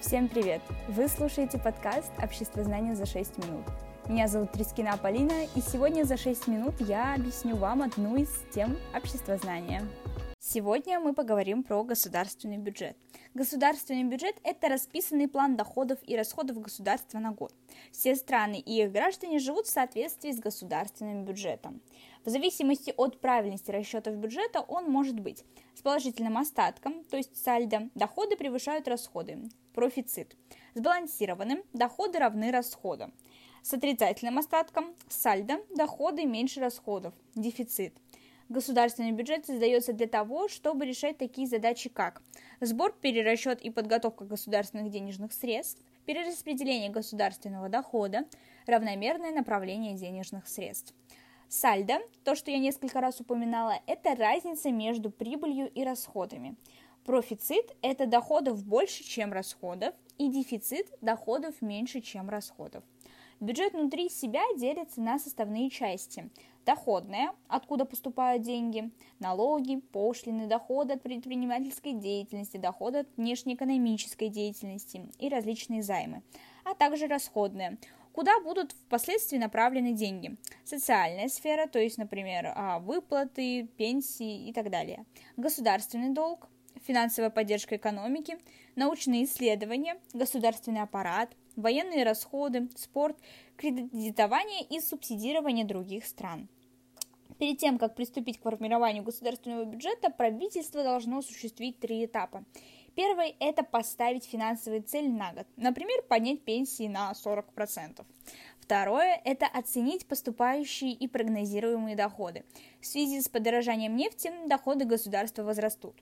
Всем привет! Вы слушаете подкаст «Общество знания за 6 минут». Меня зовут Трискина Полина, и сегодня за 6 минут я объясню вам одну из тем общества знания. Сегодня мы поговорим про государственный бюджет. Государственный бюджет – это расписанный план доходов и расходов государства на год. Все страны и их граждане живут в соответствии с государственным бюджетом. В зависимости от правильности расчетов бюджета он может быть с положительным остатком, то есть сальдо, доходы превышают расходы, профицит. Сбалансированным доходы равны расходам. С отрицательным остатком сальдо, доходы меньше расходов, дефицит – Государственный бюджет создается для того, чтобы решать такие задачи, как сбор, перерасчет и подготовка государственных денежных средств, перераспределение государственного дохода, равномерное направление денежных средств. Сальдо, то, что я несколько раз упоминала, это разница между прибылью и расходами. Профицит – это доходов больше, чем расходов, и дефицит – доходов меньше, чем расходов. Бюджет внутри себя делится на составные части. Доходная, откуда поступают деньги, налоги, пошлины, доходы от предпринимательской деятельности, доходы от внешнеэкономической деятельности и различные займы, а также расходная, куда будут впоследствии направлены деньги. Социальная сфера, то есть, например, а, выплаты, пенсии и так далее. Государственный долг, финансовая поддержка экономики, научные исследования, государственный аппарат, военные расходы, спорт, кредитование и субсидирование других стран. Перед тем, как приступить к формированию государственного бюджета, правительство должно осуществить три этапа. Первый – это поставить финансовые цели на год, например, поднять пенсии на 40%. Второе – это оценить поступающие и прогнозируемые доходы. В связи с подорожанием нефти доходы государства возрастут.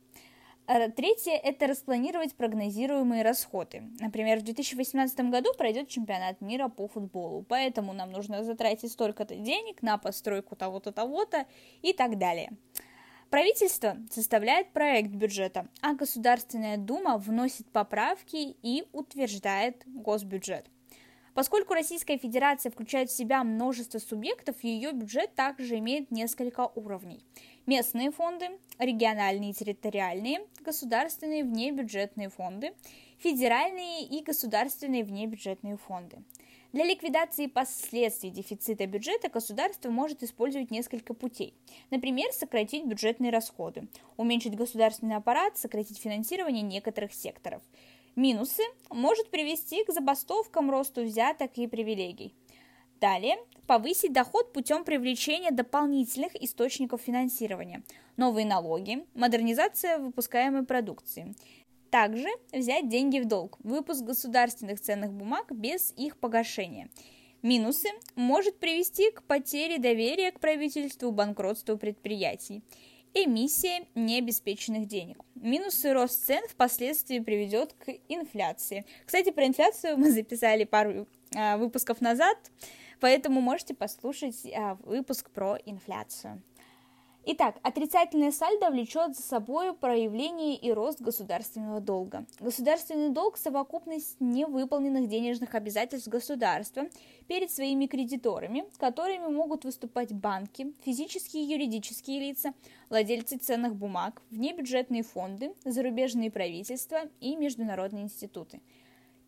А третье – это распланировать прогнозируемые расходы. Например, в 2018 году пройдет чемпионат мира по футболу, поэтому нам нужно затратить столько-то денег на постройку того-то, того-то и так далее. Правительство составляет проект бюджета, а Государственная Дума вносит поправки и утверждает госбюджет. Поскольку Российская Федерация включает в себя множество субъектов, ее бюджет также имеет несколько уровней. Местные фонды, региональные и территориальные, государственные внебюджетные фонды, федеральные и государственные внебюджетные фонды. Для ликвидации последствий дефицита бюджета государство может использовать несколько путей. Например, сократить бюджетные расходы, уменьшить государственный аппарат, сократить финансирование некоторых секторов. Минусы может привести к забастовкам, росту взяток и привилегий. Далее, повысить доход путем привлечения дополнительных источников финансирования, новые налоги, модернизация выпускаемой продукции. Также взять деньги в долг, выпуск государственных ценных бумаг без их погашения. Минусы может привести к потере доверия к правительству, банкротству предприятий. Эмиссия необеспеченных денег. Минусы рост цен впоследствии приведет к инфляции. Кстати, про инфляцию мы записали пару э, выпусков назад. Поэтому можете послушать а, выпуск про инфляцию. Итак, отрицательное сальдо влечет за собой проявление и рост государственного долга. Государственный долг – совокупность невыполненных денежных обязательств государства перед своими кредиторами, которыми могут выступать банки, физические и юридические лица, владельцы ценных бумаг, внебюджетные фонды, зарубежные правительства и международные институты –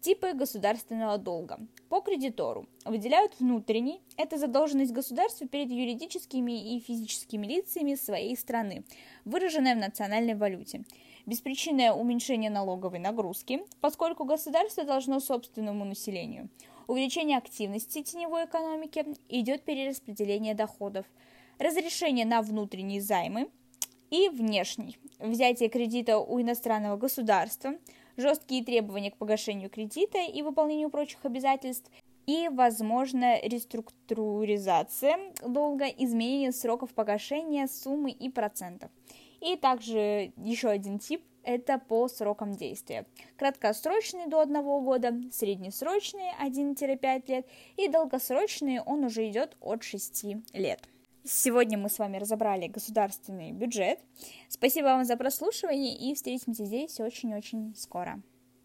Типы государственного долга. По кредитору выделяют внутренний, это задолженность государства перед юридическими и физическими лицами своей страны, выраженная в национальной валюте. Беспричинное уменьшение налоговой нагрузки, поскольку государство должно собственному населению. Увеличение активности теневой экономики, идет перераспределение доходов. Разрешение на внутренние займы и внешний. Взятие кредита у иностранного государства – жесткие требования к погашению кредита и выполнению прочих обязательств, и, возможно, реструктуризация долга, изменение сроков погашения, суммы и процентов. И также еще один тип – это по срокам действия. Краткосрочный до 1 года, среднесрочный 1-5 лет и долгосрочный он уже идет от 6 лет. Сегодня мы с вами разобрали государственный бюджет. Спасибо вам за прослушивание и встретимся здесь очень-очень скоро.